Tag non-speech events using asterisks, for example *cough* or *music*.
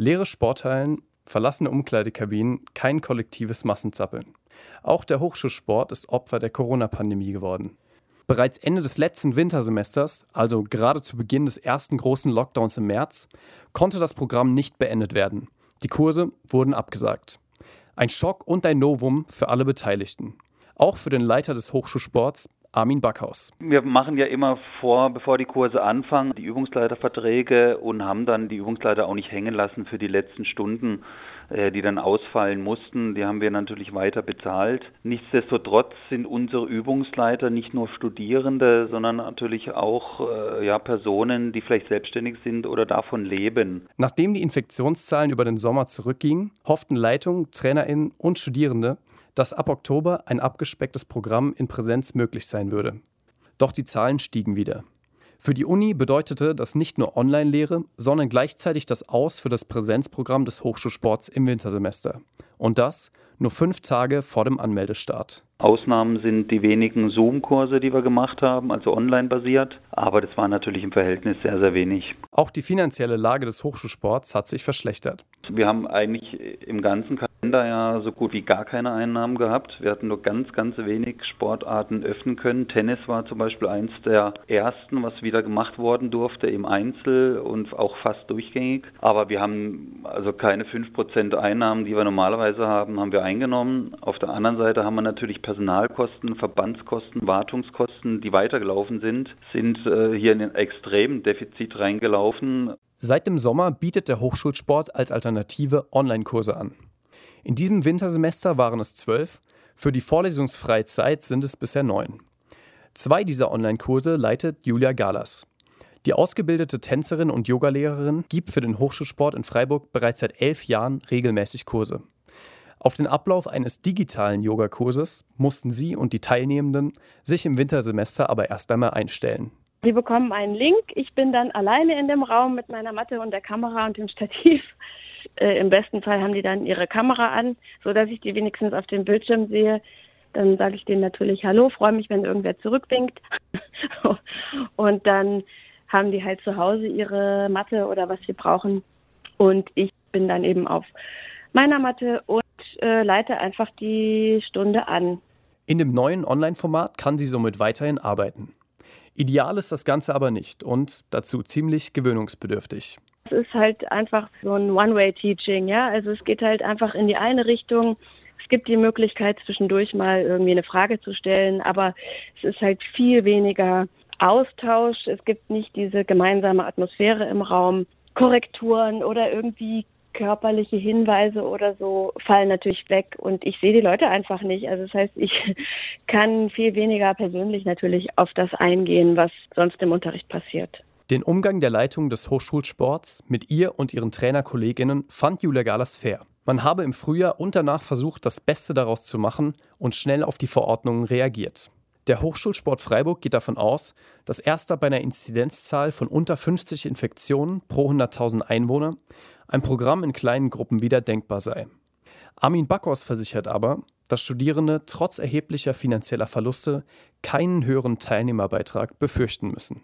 Leere Sporthallen, verlassene Umkleidekabinen, kein kollektives Massenzappeln. Auch der Hochschulsport ist Opfer der Corona-Pandemie geworden. Bereits Ende des letzten Wintersemesters, also gerade zu Beginn des ersten großen Lockdowns im März, konnte das Programm nicht beendet werden. Die Kurse wurden abgesagt. Ein Schock und ein Novum für alle Beteiligten. Auch für den Leiter des Hochschulsports, Armin Backhaus. Wir machen ja immer vor, bevor die Kurse anfangen, die Übungsleiterverträge und haben dann die Übungsleiter auch nicht hängen lassen für die letzten Stunden, äh, die dann ausfallen mussten. Die haben wir natürlich weiter bezahlt. Nichtsdestotrotz sind unsere Übungsleiter nicht nur Studierende, sondern natürlich auch äh, ja, Personen, die vielleicht selbstständig sind oder davon leben. Nachdem die Infektionszahlen über den Sommer zurückgingen, hofften Leitung, TrainerInnen und Studierende, dass ab Oktober ein abgespecktes Programm in Präsenz möglich sein würde. Doch die Zahlen stiegen wieder. Für die Uni bedeutete das nicht nur Online-Lehre, sondern gleichzeitig das Aus für das Präsenzprogramm des Hochschulsports im Wintersemester. Und das nur fünf Tage vor dem Anmeldestart. Ausnahmen sind die wenigen Zoom-Kurse, die wir gemacht haben, also online basiert. Aber das war natürlich im Verhältnis sehr, sehr wenig. Auch die finanzielle Lage des Hochschulsports hat sich verschlechtert. Wir haben eigentlich im ganzen Kalenderjahr so gut wie gar keine Einnahmen gehabt. Wir hatten nur ganz, ganz wenig Sportarten öffnen können. Tennis war zum Beispiel eins der ersten, was wieder gemacht worden durfte im Einzel und auch fast durchgängig. Aber wir haben also keine 5% Einnahmen, die wir normalerweise haben, haben wir eingenommen. Auf der anderen Seite haben wir natürlich Personalkosten, Verbandskosten, Wartungskosten, die weitergelaufen sind, sind äh, hier in ein extremen Defizit reingelaufen. Seit dem Sommer bietet der Hochschulsport als Alternative Online-Kurse an. In diesem Wintersemester waren es zwölf, für die vorlesungsfreie Zeit sind es bisher neun. Zwei dieser Online-Kurse leitet Julia Galas. Die ausgebildete Tänzerin und Yogalehrerin gibt für den Hochschulsport in Freiburg bereits seit elf Jahren regelmäßig Kurse. Auf den Ablauf eines digitalen Yogakurses mussten sie und die Teilnehmenden sich im Wintersemester aber erst einmal einstellen. Sie bekommen einen Link. Ich bin dann alleine in dem Raum mit meiner Matte und der Kamera und dem Stativ. Äh, Im besten Fall haben die dann ihre Kamera an, so dass ich die wenigstens auf dem Bildschirm sehe. Dann sage ich denen natürlich Hallo, freue mich, wenn irgendwer zurückwinkt. *laughs* und dann haben die halt zu Hause ihre Matte oder was sie brauchen. Und ich bin dann eben auf meiner Matte und äh, leite einfach die Stunde an. In dem neuen Online-Format kann sie somit weiterhin arbeiten. Ideal ist das Ganze aber nicht und dazu ziemlich gewöhnungsbedürftig. Es ist halt einfach so ein One-Way-Teaching, ja. Also es geht halt einfach in die eine Richtung. Es gibt die Möglichkeit, zwischendurch mal irgendwie eine Frage zu stellen, aber es ist halt viel weniger Austausch. Es gibt nicht diese gemeinsame Atmosphäre im Raum. Korrekturen oder irgendwie körperliche Hinweise oder so fallen natürlich weg und ich sehe die Leute einfach nicht. Also das heißt, ich *laughs* kann viel weniger persönlich natürlich auf das eingehen, was sonst im Unterricht passiert. Den Umgang der Leitung des Hochschulsports mit ihr und ihren Trainerkolleginnen fand Julia Galas fair. Man habe im Frühjahr und danach versucht, das Beste daraus zu machen und schnell auf die Verordnungen reagiert. Der Hochschulsport Freiburg geht davon aus, dass erst bei einer Inzidenzzahl von unter 50 Infektionen pro 100.000 Einwohner ein Programm in kleinen Gruppen wieder denkbar sei. Armin Backhaus versichert aber, dass Studierende trotz erheblicher finanzieller Verluste keinen höheren Teilnehmerbeitrag befürchten müssen.